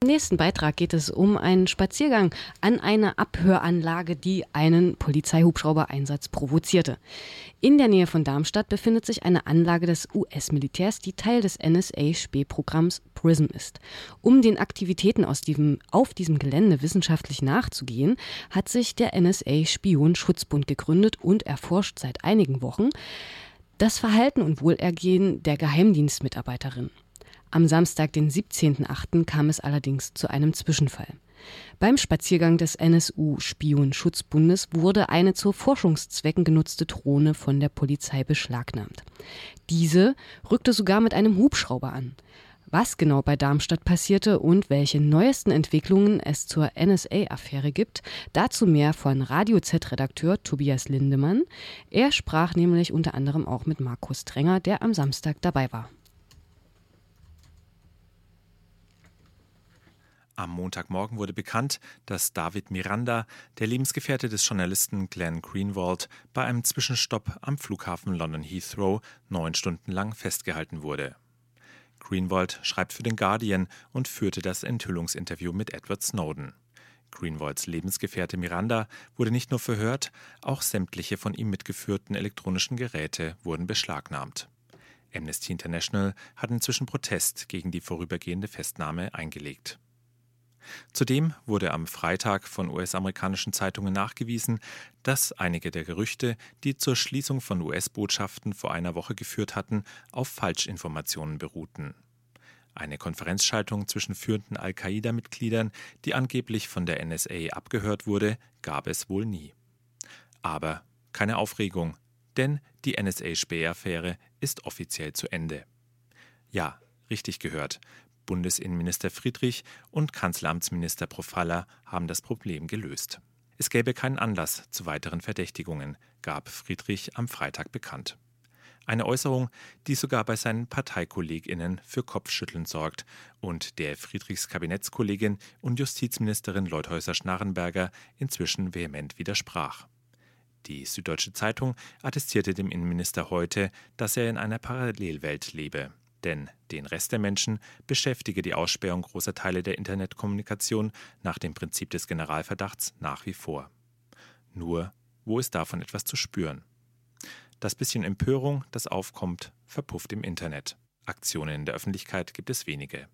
Nächsten Beitrag geht es um einen Spaziergang an eine Abhöranlage, die einen Polizeihubschrauber-Einsatz provozierte. In der Nähe von Darmstadt befindet sich eine Anlage des US-Militärs, die Teil des NSA-Spähprogramms PRISM ist. Um den Aktivitäten aus diesem, auf diesem Gelände wissenschaftlich nachzugehen, hat sich der NSA-Spion-Schutzbund gegründet und erforscht seit einigen Wochen das Verhalten und Wohlergehen der Geheimdienstmitarbeiterin. Am Samstag, den 17.08., kam es allerdings zu einem Zwischenfall. Beim Spaziergang des NSU-Spionschutzbundes wurde eine zu Forschungszwecken genutzte Drohne von der Polizei beschlagnahmt. Diese rückte sogar mit einem Hubschrauber an. Was genau bei Darmstadt passierte und welche neuesten Entwicklungen es zur NSA-Affäre gibt, dazu mehr von Radio Z-Redakteur Tobias Lindemann. Er sprach nämlich unter anderem auch mit Markus Trenger, der am Samstag dabei war. Am Montagmorgen wurde bekannt, dass David Miranda, der Lebensgefährte des Journalisten Glenn Greenwald, bei einem Zwischenstopp am Flughafen London Heathrow neun Stunden lang festgehalten wurde. Greenwald schreibt für den Guardian und führte das Enthüllungsinterview mit Edward Snowden. Greenwalds Lebensgefährte Miranda wurde nicht nur verhört, auch sämtliche von ihm mitgeführten elektronischen Geräte wurden beschlagnahmt. Amnesty International hat inzwischen Protest gegen die vorübergehende Festnahme eingelegt. Zudem wurde am Freitag von US-amerikanischen Zeitungen nachgewiesen, dass einige der Gerüchte, die zur Schließung von US-Botschaften vor einer Woche geführt hatten, auf Falschinformationen beruhten. Eine Konferenzschaltung zwischen führenden Al-Qaida-Mitgliedern, die angeblich von der NSA abgehört wurde, gab es wohl nie. Aber keine Aufregung, denn die NSA-Spähaffäre ist offiziell zu Ende. Ja, richtig gehört. Bundesinnenminister Friedrich und Kanzleramtsminister Profalla haben das Problem gelöst. Es gäbe keinen Anlass zu weiteren Verdächtigungen, gab Friedrich am Freitag bekannt. Eine Äußerung, die sogar bei seinen Parteikolleginnen für Kopfschütteln sorgt und der Friedrichs Kabinettskollegin und Justizministerin Leuthäuser-Schnarrenberger inzwischen vehement widersprach. Die Süddeutsche Zeitung attestierte dem Innenminister heute, dass er in einer Parallelwelt lebe. Denn den Rest der Menschen beschäftige die Aussperrung großer Teile der Internetkommunikation nach dem Prinzip des Generalverdachts nach wie vor. Nur, wo ist davon etwas zu spüren? Das bisschen Empörung, das aufkommt, verpufft im Internet. Aktionen in der Öffentlichkeit gibt es wenige.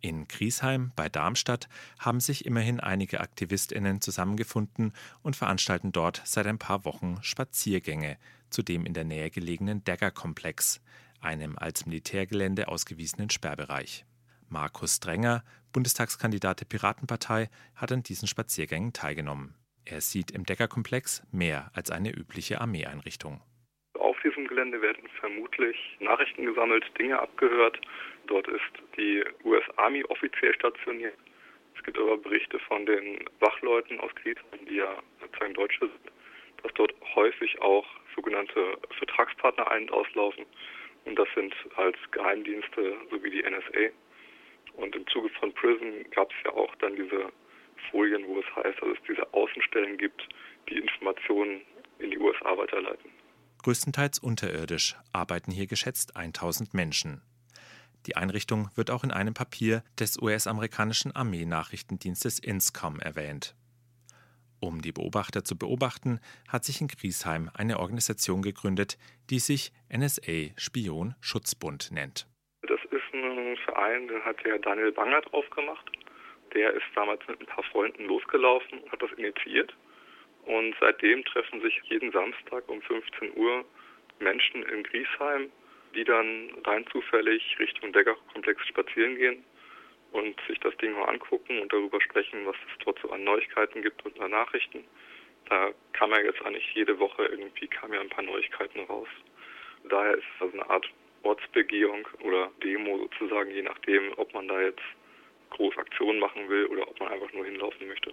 In Griesheim bei Darmstadt haben sich immerhin einige Aktivistinnen zusammengefunden und veranstalten dort seit ein paar Wochen Spaziergänge zu dem in der Nähe gelegenen Dagger-Komplex, einem als Militärgelände ausgewiesenen Sperrbereich. Markus Drenger, Bundestagskandidat der Piratenpartei, hat an diesen Spaziergängen teilgenommen. Er sieht im Deckerkomplex mehr als eine übliche Armeeeinrichtung. Auf diesem Gelände werden vermutlich Nachrichten gesammelt, Dinge abgehört. Dort ist die US Army offiziell stationiert. Es gibt aber Berichte von den Wachleuten aus Griechenland, die ja sozusagen Deutsche sind, dass dort häufig auch sogenannte Vertragspartner ein- und auslaufen. Und das sind als Geheimdienste sowie die NSA. Und im Zuge von PRISM gab es ja auch dann diese Folien, wo es heißt, dass es diese Außenstellen gibt, die Informationen in die USA weiterleiten. Größtenteils unterirdisch arbeiten hier geschätzt 1000 Menschen. Die Einrichtung wird auch in einem Papier des US-amerikanischen Armee-Nachrichtendienstes INSCOM erwähnt. Um die Beobachter zu beobachten, hat sich in Griesheim eine Organisation gegründet, die sich NSA Spion Schutzbund nennt. Das ist ein Verein, den hat der Daniel Bangert aufgemacht. Der ist damals mit ein paar Freunden losgelaufen und hat das initiiert. Und seitdem treffen sich jeden Samstag um 15 Uhr Menschen in Griesheim, die dann rein zufällig Richtung Degger-Komplex spazieren gehen und sich das Ding mal angucken und darüber sprechen, was es dort so an Neuigkeiten gibt und an Nachrichten. Da kam ja jetzt eigentlich jede Woche irgendwie kam ja ein paar Neuigkeiten raus. Daher ist es also eine Art Ortsbegehung oder Demo sozusagen, je nachdem, ob man da jetzt groß Aktionen machen will oder ob man einfach nur hinlaufen möchte.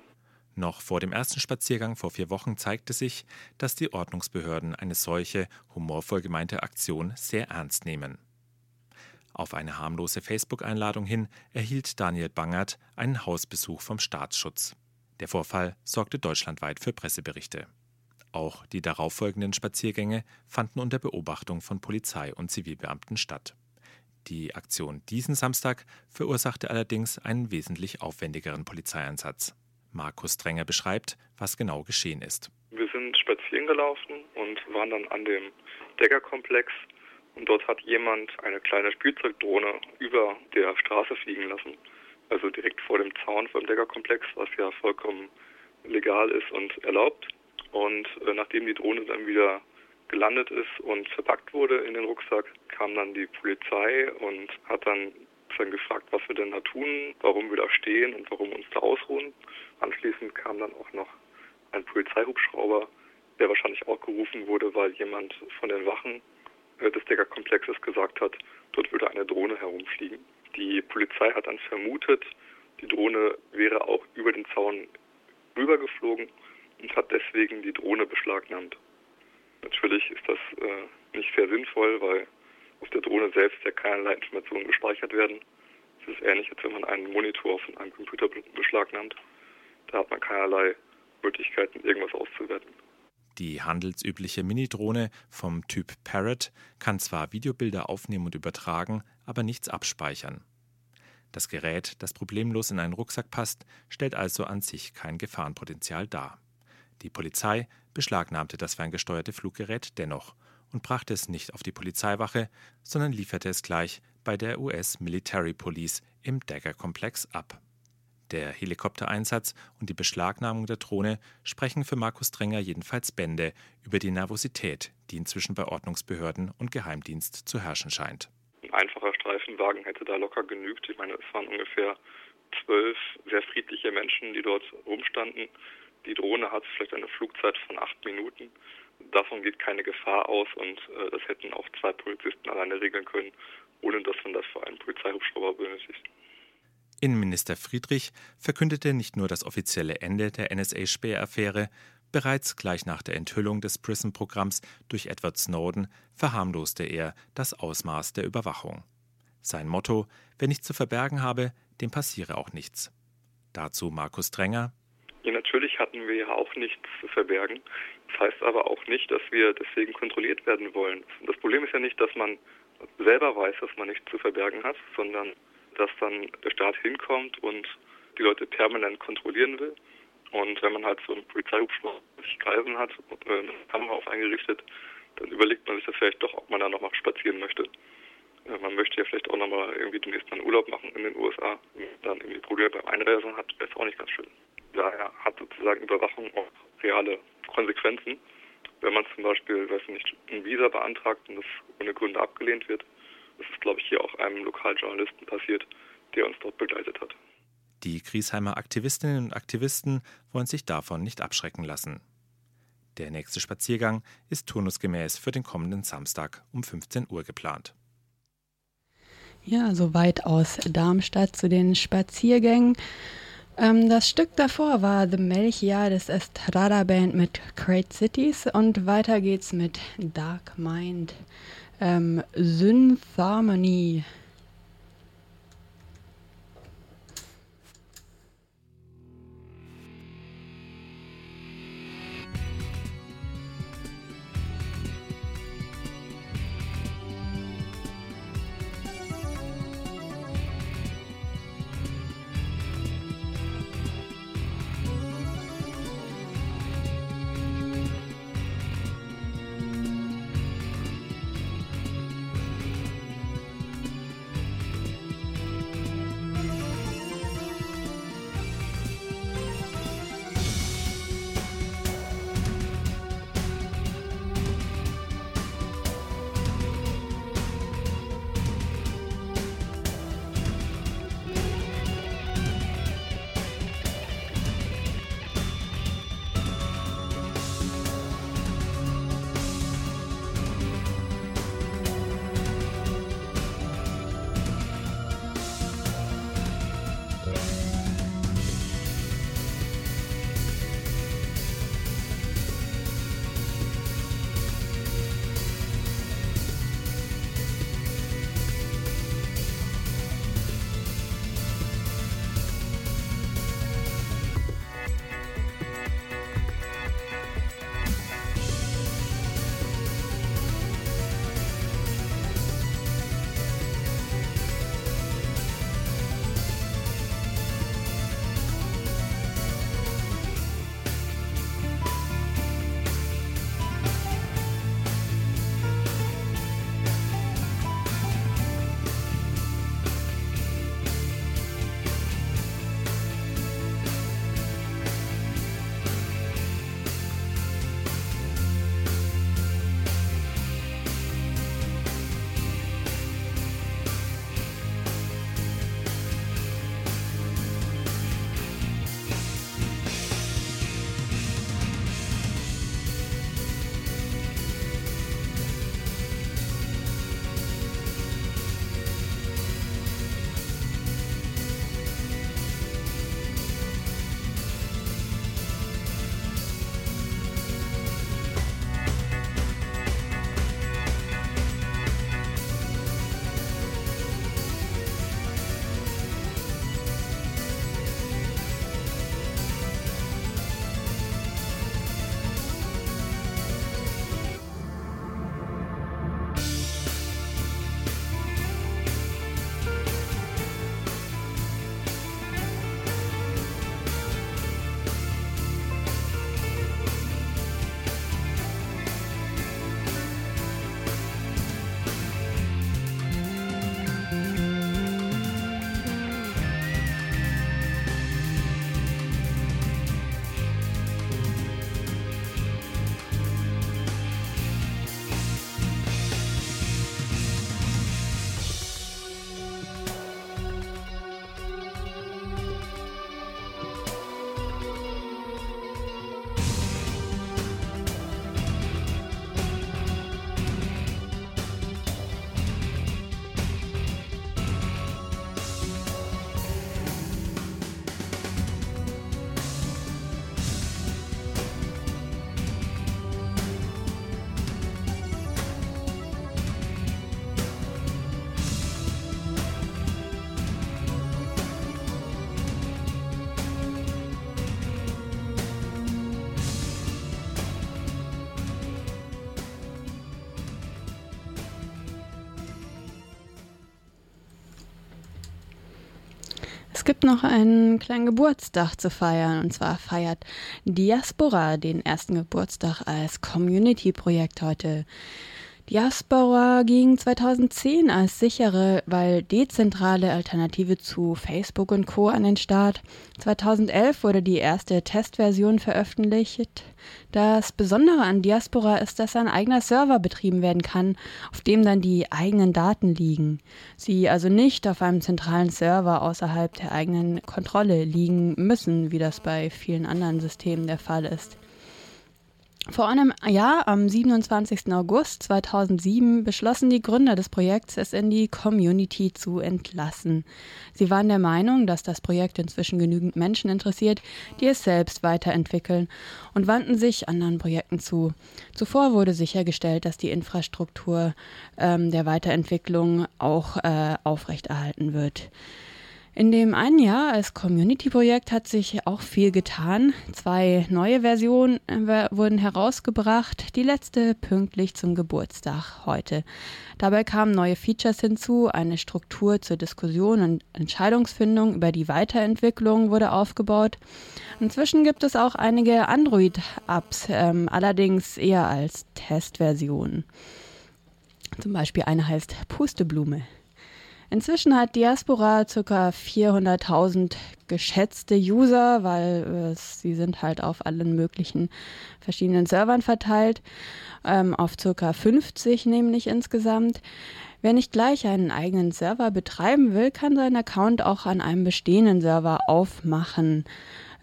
Noch vor dem ersten Spaziergang vor vier Wochen zeigte sich, dass die Ordnungsbehörden eine solche humorvoll gemeinte Aktion sehr ernst nehmen. Auf eine harmlose Facebook-Einladung hin erhielt Daniel Bangert einen Hausbesuch vom Staatsschutz. Der Vorfall sorgte deutschlandweit für Presseberichte. Auch die darauffolgenden Spaziergänge fanden unter Beobachtung von Polizei und Zivilbeamten statt. Die Aktion diesen Samstag verursachte allerdings einen wesentlich aufwendigeren Polizeieinsatz. Markus Drenger beschreibt, was genau geschehen ist. Wir sind spazieren gelaufen und waren dann an dem Deckerkomplex und dort hat jemand eine kleine Spielzeugdrohne über der Straße fliegen lassen. Also direkt vor dem Zaun vom Deckerkomplex, was ja vollkommen legal ist und erlaubt. Und äh, nachdem die Drohne dann wieder gelandet ist und verpackt wurde in den Rucksack, kam dann die Polizei und hat dann dann gefragt, was wir denn da tun, warum wir da stehen und warum uns da ausruhen. Anschließend kam dann auch noch ein Polizeihubschrauber, der wahrscheinlich auch gerufen wurde, weil jemand von den Wachen des Deckerkomplexes gesagt hat, dort würde eine Drohne herumfliegen. Die Polizei hat dann vermutet, die Drohne wäre auch über den Zaun rübergeflogen und hat deswegen die Drohne beschlagnahmt. Natürlich ist das äh, nicht sehr sinnvoll, weil auf der Drohne selbst ja keinerlei Informationen gespeichert werden. Es ist ähnlich, als wenn man einen Monitor von einem Computer beschlagnahmt. Da hat man keinerlei Möglichkeiten, irgendwas auszuwerten. Die handelsübliche Mini-Drohne vom Typ Parrot kann zwar Videobilder aufnehmen und übertragen, aber nichts abspeichern. Das Gerät, das problemlos in einen Rucksack passt, stellt also an sich kein Gefahrenpotenzial dar. Die Polizei beschlagnahmte das ferngesteuerte Fluggerät dennoch und brachte es nicht auf die Polizeiwache, sondern lieferte es gleich bei der US Military Police im Dagger-Komplex ab. Der Helikoptereinsatz und die Beschlagnahmung der Drohne sprechen für Markus Drenger jedenfalls Bände über die Nervosität, die inzwischen bei Ordnungsbehörden und Geheimdienst zu herrschen scheint. Ein einfacher Streifenwagen hätte da locker genügt. Ich meine, es waren ungefähr zwölf sehr friedliche Menschen, die dort rumstanden. Die Drohne hat vielleicht eine Flugzeit von acht Minuten. Davon geht keine Gefahr aus und äh, das hätten auch zwei Polizisten alleine regeln können, ohne dass man dafür einen Polizeihubschrauber benötigt. Innenminister Friedrich verkündete nicht nur das offizielle Ende der NSA-Spähaffäre, bereits gleich nach der Enthüllung des PRISM-Programms durch Edward Snowden verharmloste er das Ausmaß der Überwachung. Sein Motto: Wer nichts zu verbergen habe, dem passiere auch nichts. Dazu Markus Drenger. Ja, natürlich hatten wir ja auch nichts zu verbergen. Das heißt aber auch nicht, dass wir deswegen kontrolliert werden wollen. Das Problem ist ja nicht, dass man selber weiß, dass man nichts zu verbergen hat, sondern dass dann der Staat hinkommt und die Leute permanent kontrollieren will. Und wenn man halt so einen Polizeihubschrauber sich kreisen hat eine Kamera auf eingerichtet, dann überlegt man sich das vielleicht doch, ob man da nochmal spazieren möchte. Man möchte ja vielleicht auch nochmal irgendwie demnächst mal einen Urlaub machen in den USA. Dann irgendwie Probleme beim Einreisen hat, wäre es auch nicht ganz schön. Daher hat sozusagen Überwachung auch reale Konsequenzen. Wenn man zum Beispiel, weiß nicht, ein Visa beantragt und das ohne Gründe abgelehnt wird, das ist, glaube ich, hier auch einem Lokaljournalisten passiert, der uns dort begleitet hat. Die Griesheimer Aktivistinnen und Aktivisten wollen sich davon nicht abschrecken lassen. Der nächste Spaziergang ist turnusgemäß für den kommenden Samstag um 15 Uhr geplant. Ja, soweit aus Darmstadt zu den Spaziergängen. Ähm, das Stück davor war The Melchiades Estrada Band mit Great Cities und weiter geht's mit Dark Mind ähm, Syntharmony. Gibt noch einen kleinen Geburtstag zu feiern. Und zwar feiert Diaspora den ersten Geburtstag als Community-Projekt heute. Diaspora ging 2010 als sichere, weil dezentrale Alternative zu Facebook und Co. an den Start. 2011 wurde die erste Testversion veröffentlicht. Das Besondere an Diaspora ist, dass ein eigener Server betrieben werden kann, auf dem dann die eigenen Daten liegen. Sie also nicht auf einem zentralen Server außerhalb der eigenen Kontrolle liegen müssen, wie das bei vielen anderen Systemen der Fall ist. Vor einem Jahr, am 27. August 2007, beschlossen die Gründer des Projekts, es in die Community zu entlassen. Sie waren der Meinung, dass das Projekt inzwischen genügend Menschen interessiert, die es selbst weiterentwickeln und wandten sich anderen Projekten zu. Zuvor wurde sichergestellt, dass die Infrastruktur ähm, der Weiterentwicklung auch äh, aufrechterhalten wird. In dem einen Jahr als Community-Projekt hat sich auch viel getan. Zwei neue Versionen äh, wurden herausgebracht, die letzte pünktlich zum Geburtstag heute. Dabei kamen neue Features hinzu, eine Struktur zur Diskussion und Entscheidungsfindung über die Weiterentwicklung wurde aufgebaut. Inzwischen gibt es auch einige Android-Apps, ähm, allerdings eher als Testversion. Zum Beispiel eine heißt Pusteblume. Inzwischen hat Diaspora ca. 400.000 geschätzte User, weil äh, sie sind halt auf allen möglichen verschiedenen Servern verteilt, ähm, auf ca. 50 nämlich insgesamt. Wer nicht gleich einen eigenen Server betreiben will, kann seinen Account auch an einem bestehenden Server aufmachen.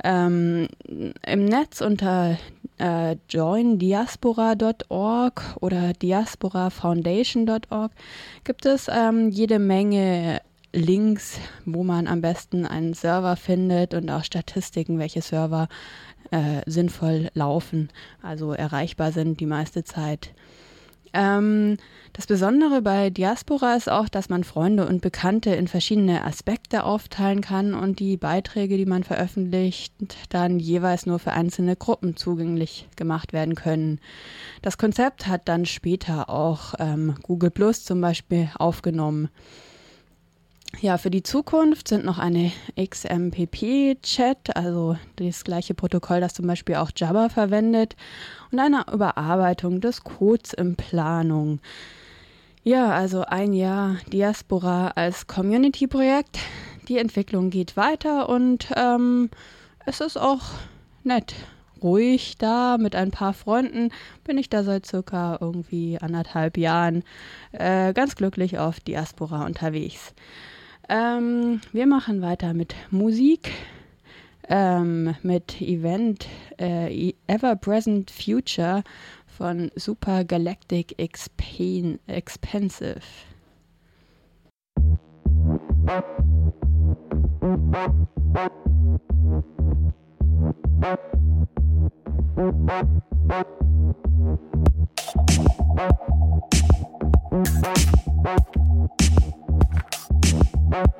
Ähm, Im Netz unter äh, joindiaspora.org oder diasporafoundation.org gibt es ähm, jede Menge Links, wo man am besten einen Server findet und auch Statistiken, welche Server äh, sinnvoll laufen, also erreichbar sind die meiste Zeit. Ähm, das Besondere bei Diaspora ist auch, dass man Freunde und Bekannte in verschiedene Aspekte aufteilen kann und die Beiträge, die man veröffentlicht, dann jeweils nur für einzelne Gruppen zugänglich gemacht werden können. Das Konzept hat dann später auch ähm, Google Plus zum Beispiel aufgenommen. Ja, für die Zukunft sind noch eine XMPP-Chat, also das gleiche Protokoll, das zum Beispiel auch Jabber verwendet, und eine Überarbeitung des Codes in Planung. Ja, also ein Jahr Diaspora als Community-Projekt. Die Entwicklung geht weiter und ähm, es ist auch nett. Ruhig da mit ein paar Freunden bin ich da seit circa irgendwie anderthalb Jahren äh, ganz glücklich auf Diaspora unterwegs. Ähm, wir machen weiter mit Musik, ähm, mit Event äh, Ever Present Future von Super Galactic Expan Expensive. Thank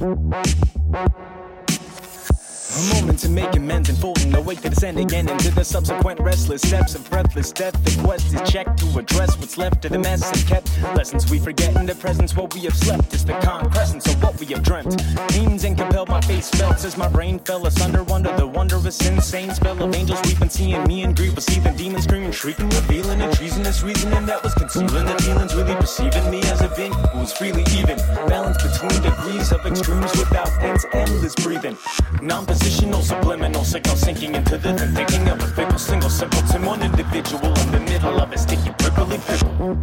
you. A moment to make amends and folding awake to descend again into the subsequent restless steps of breathless death. The quest is checked to address what's left of the mess and kept lessons we forget in the presence. What we have slept is the concrescence of what we have dreamt. Means and compelled my face felt as my brain fell asunder under the wondrous insane spell of angels been seeing. Me and grief seething, demons screaming, shrieking, revealing a treasonous reasoning that was concealing the feelings, really perceiving me as a being who was freely even. Balance between degrees of extremes without ends, endless breathing. Non Positional, subliminal, signal sinking into the thinking of a fickle, single simpleton, one individual in the middle of a sticky, prickly pickle.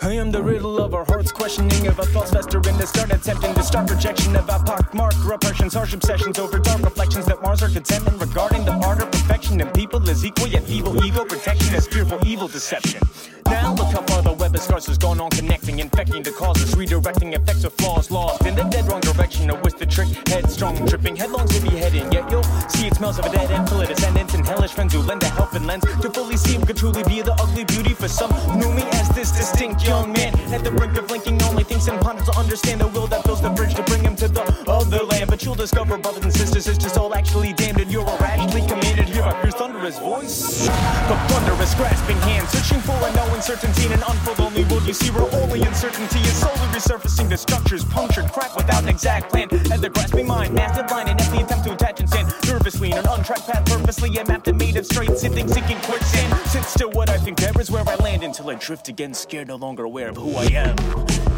I am the riddle of our hearts, questioning of our thoughts fester in the start, attempting to start projection of our pockmark repressions, harsh obsessions over dark reflections that mars our contentment regarding the art of perfection and people is equal yet feeble ego protection is fearful evil deception. Now look how far the web of scars has gone on connecting, infecting the causes, redirecting effects of flaws lost in the dead wrong direction. A with the trick, headstrong, tripping headlong to be heading. Yet you'll see it smells of a dead end full of descendants and hellish friends who lend a helping lens to fully see what could truly be the ugly beauty for some. Knew me as this distinct young man at the brink of linking, only thinks and ponders to understand the will that fills the bridge to bring him to the other land. But you'll discover, brothers and sisters, it's just all actually damned, and you're radically commanded fierce thunderous voice. The thunderous grasping hand, searching for a no uncertainty in an unfold only world. You see, where only uncertainty is slowly resurfacing the structures punctured, cracked without an exact plan. As the grasping mind, mastered line, and every attempt to attach and stand in an untracked path, purposely a map that made of straight sitting, sinking quicksand. Sit still, what I think there is where I land until I drift again, scared, no longer aware of who I am.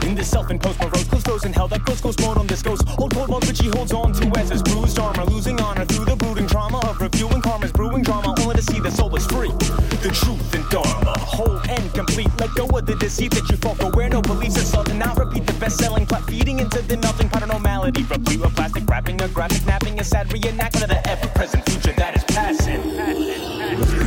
In this self-imposed morose, close in hell that goes goes mode on this goes. Hold cold which he holds on to as his bruised armor, losing honor through the brooding trauma of reviewing karma's brewing drama, only to see the soul is free. The truth and dharma, whole and complete. Let go of the deceit that you fall for, where no beliefs insult, and not repeat the best-selling plot, feeding into the of normality, replete with plastic wrapping, a graphic napping, a sad reenactment of the ever-present future that is passing.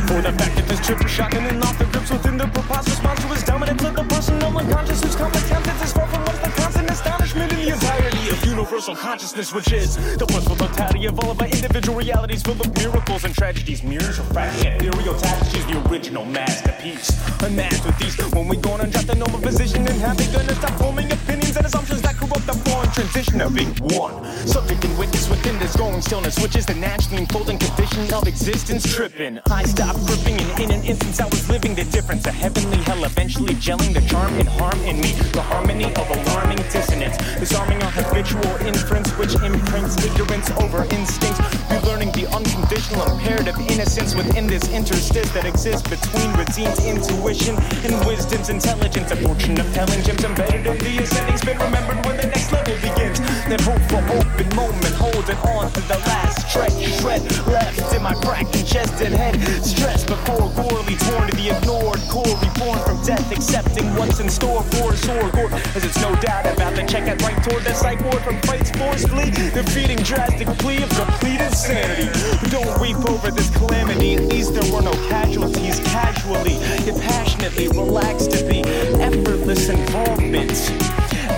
For the fact that this trip is shocking and off the grips within the preposterous monstrous dominance of the personal unconscious whose competence is far from what is the constant in the entirety of universal consciousness, which is the blissful totality of all of our individual realities full of miracles and tragedies, mirrors of refracting ethereal tapestries, the original masterpiece. Unmasked with these, when we gonna drop the normal position and how they gonna stop forming opinions and assumptions that corrupt the foreign transition of being one. Subject and witness within this growing stillness, which is the naturally unfolding condition of existence tripping. I stopped gripping and in an instance I was living the difference. A heavenly hell eventually gelling the charm and harm in me. The harmony of alarming dissonance. Disarming a habitual inference which imprints ignorance over instinct. You're learning the unconditional imperative innocence within this interstice that exists between redeemed intuition and wisdom's intelligence. A portion of telling gems embedded in the ascending spin. Remembered when the next level begins. That hope for open moment, holding on to the last stretch. Shred left in my cracked congested head. Stress before gorely torn to the ignored core. Reborn from death, accepting what's in store for sore gore. As it's no doubt about the check I'd right toward the psych ward from fights forcefully. Defeating drastic plea of complete insanity. Don't weep over this calamity. At least there were no casualties casually. Yet passionately relaxed to be effortless involvement.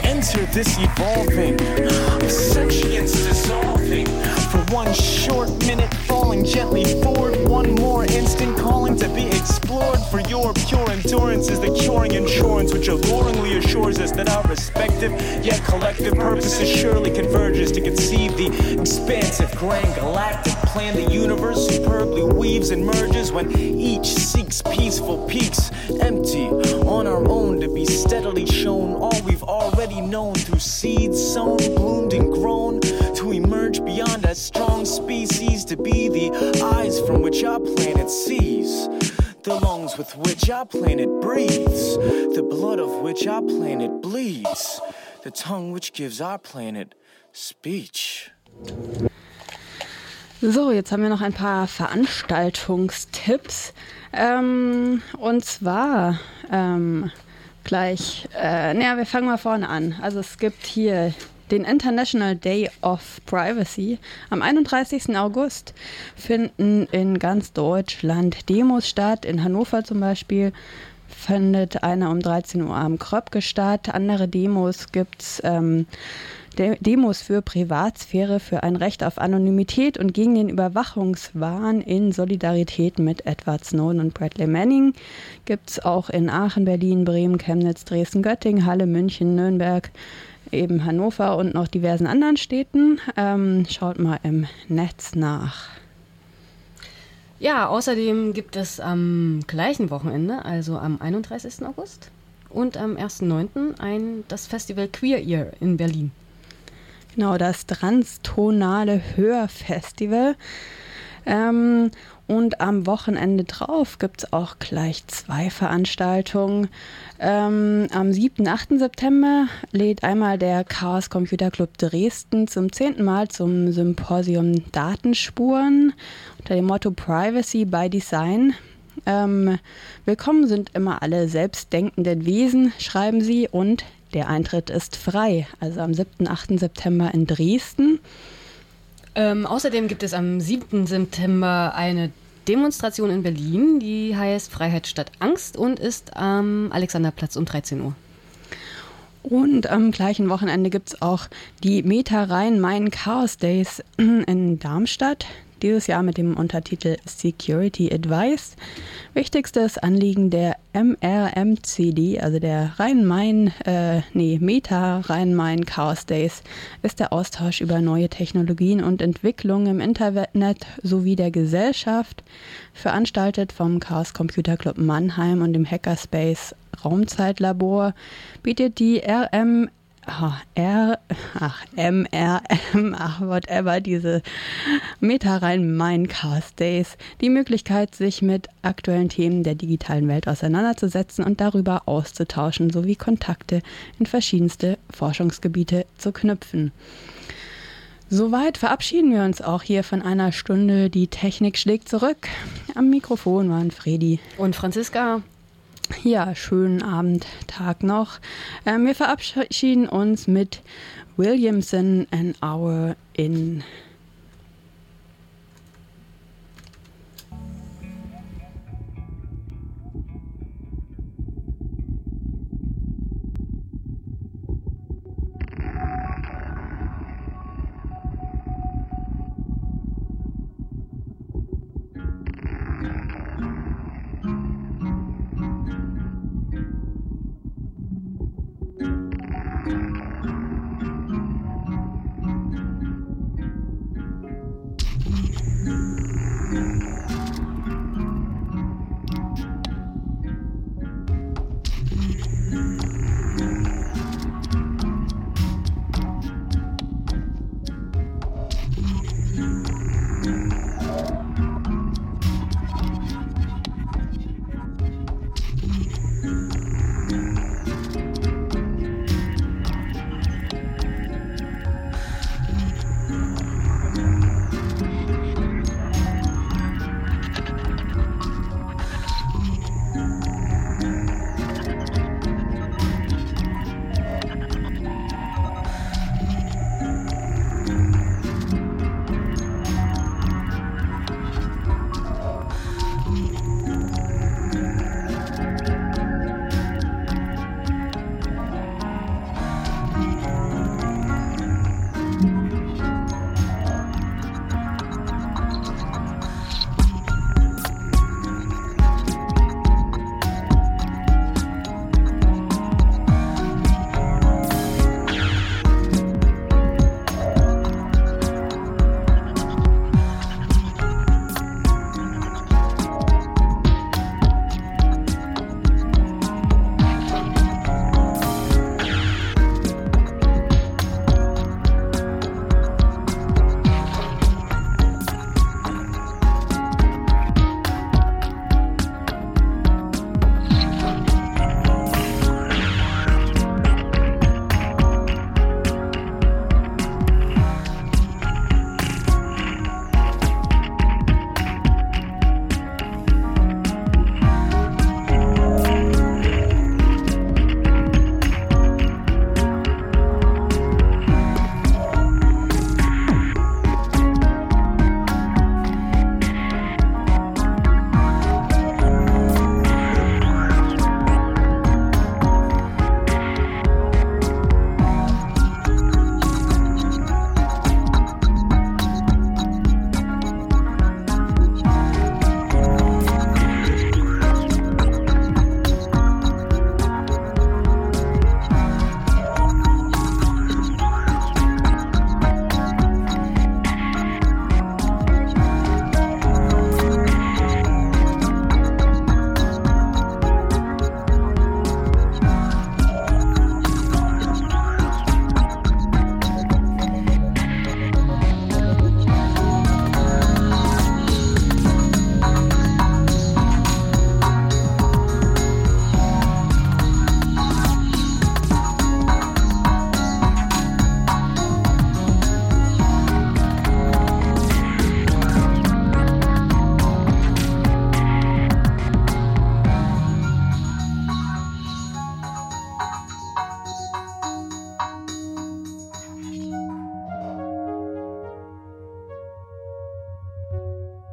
Enter this evolving sentience dissolving one short minute falling gently forward. One more instant calling to be explored for your pure endurance is the curing insurance which alluringly assures us that our respective yet collective purposes surely converges to conceive the expansive grand galactic plan the universe superbly weaves and merges when each seeks peaceful peaks empty on our own to be steadily shown. All we've already known through seeds sown bloomed and grown to emerge beyond a strong species to be the eyes from which our planet sees the lungs with which our planet breathes the blood of which our planet bleeds the tongue which gives our planet speech So, jetzt haben wir noch ein paar Veranstaltungstipps. Ähm, und zwar ähm, gleich, äh, naja, wir fangen mal vorne an. Also es gibt hier den International Day of Privacy. Am 31. August finden in ganz Deutschland Demos statt. In Hannover zum Beispiel findet einer um 13 Uhr am Kröpke statt. Andere Demos gibt es. Ähm, Demos für Privatsphäre, für ein Recht auf Anonymität und gegen den Überwachungswahn in Solidarität mit Edward Snowden und Bradley Manning gibt es auch in Aachen, Berlin, Bremen, Chemnitz, Dresden, Göttingen, Halle, München, Nürnberg, eben Hannover und noch diversen anderen Städten. Ähm, schaut mal im Netz nach. Ja, außerdem gibt es am gleichen Wochenende, also am 31. August und am 1.9. ein das Festival Queer Year in Berlin. Genau, das Transtonale Hörfestival. Ähm, und am Wochenende drauf gibt es auch gleich zwei Veranstaltungen. Ähm, am 7. 8. September lädt einmal der Chaos Computer Club Dresden zum zehnten Mal zum Symposium Datenspuren unter dem Motto Privacy by Design. Ähm, willkommen sind immer alle selbstdenkenden Wesen, schreiben sie, und der Eintritt ist frei, also am 7. 8. September in Dresden. Ähm, außerdem gibt es am 7. September eine Demonstration in Berlin, die heißt Freiheit statt Angst und ist am Alexanderplatz um 13 Uhr. Und am gleichen Wochenende gibt es auch die Meta Rhein Main Chaos Days in Darmstadt. Dieses Jahr mit dem Untertitel Security Advice. Wichtigstes Anliegen der MRMCD, also der Rhein-Main, äh, nee, Meta Rhein-Main Chaos Days, ist der Austausch über neue Technologien und Entwicklungen im Internet sowie der Gesellschaft, veranstaltet vom Chaos Computer Club Mannheim und dem Hackerspace Raumzeitlabor, bietet die RM R, ach, MRM, ach, whatever, diese Meta rein Mindcast Days, die Möglichkeit, sich mit aktuellen Themen der digitalen Welt auseinanderzusetzen und darüber auszutauschen, sowie Kontakte in verschiedenste Forschungsgebiete zu knüpfen. Soweit verabschieden wir uns auch hier von einer Stunde. Die Technik schlägt zurück. Am Mikrofon waren Fredi und Franziska. Ja, schönen Abend, Tag noch. Ähm, wir verabschieden uns mit Williamson, An Hour in